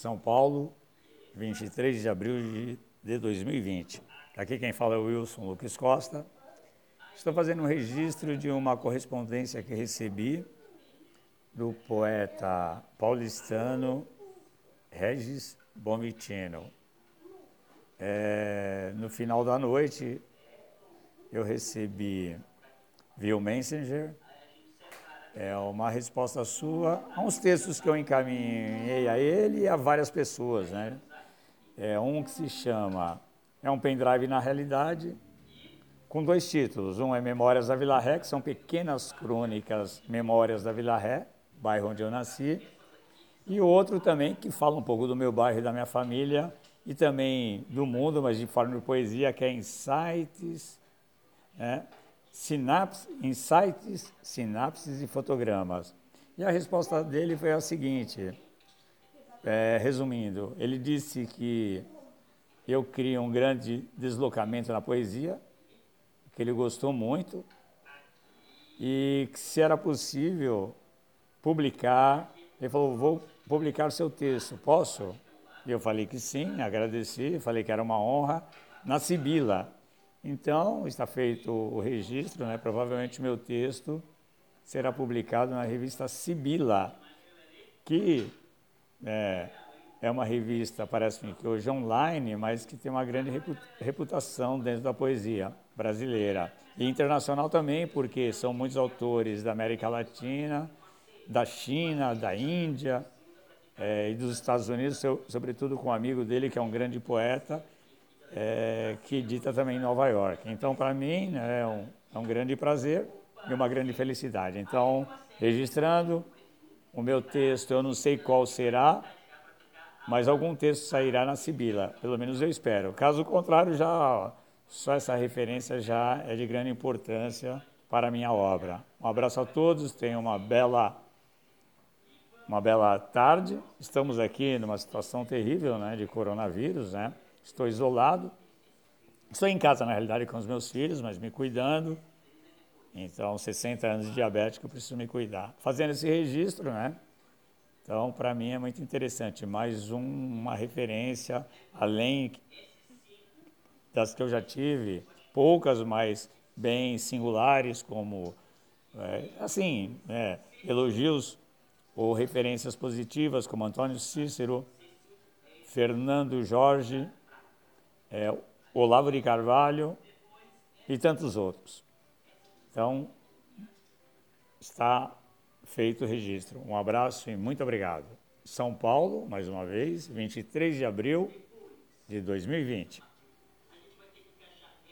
São Paulo, 23 de abril de 2020. Aqui quem fala é o Wilson Lucas Costa. Estou fazendo um registro de uma correspondência que recebi do poeta paulistano Regis Bomitino. É, no final da noite, eu recebi via o Messenger é uma resposta sua a uns textos que eu encaminhei a ele e a várias pessoas, né? É um que se chama é um pendrive na realidade com dois títulos. Um é Memórias da Vila Ré, que são pequenas crônicas Memórias da Vila Ré, bairro onde eu nasci, e outro também que fala um pouco do meu bairro e da minha família e também do mundo, mas de forma de poesia, que é Insights, né? Sinapse, Insights, Sinapses e Fotogramas. E a resposta dele foi a seguinte, é, resumindo, ele disse que eu crio um grande deslocamento na poesia, que ele gostou muito, e que se era possível publicar, ele falou, vou publicar o seu texto, posso? E eu falei que sim, agradeci, falei que era uma honra, na Sibila. Então, está feito o registro, né? provavelmente meu texto será publicado na revista Sibila, que é, é uma revista, parece-me que hoje online, mas que tem uma grande reputação dentro da poesia brasileira. E internacional também, porque são muitos autores da América Latina, da China, da Índia é, e dos Estados Unidos, sobretudo com um amigo dele, que é um grande poeta, é, que edita também em Nova York. Então, para mim, né, é, um, é um grande prazer e uma grande felicidade. Então, registrando o meu texto, eu não sei qual será, mas algum texto sairá na Sibila, pelo menos eu espero. Caso contrário, já só essa referência já é de grande importância para a minha obra. Um abraço a todos, tenham uma bela uma bela tarde. Estamos aqui numa situação terrível, né, de coronavírus, né? Estou isolado. Estou em casa na realidade com os meus filhos, mas me cuidando. Então, 60 anos de diabético, eu preciso me cuidar. Fazendo esse registro, né? Então, para mim é muito interessante. Mais um, uma referência, além das que eu já tive, poucas, mas bem singulares, como, é, assim, é, elogios ou referências positivas, como Antônio Cícero, Fernando Jorge, é, Olavo de Carvalho e tantos outros. Então, está feito o registro. Um abraço e muito obrigado. São Paulo, mais uma vez, 23 de abril de 2020.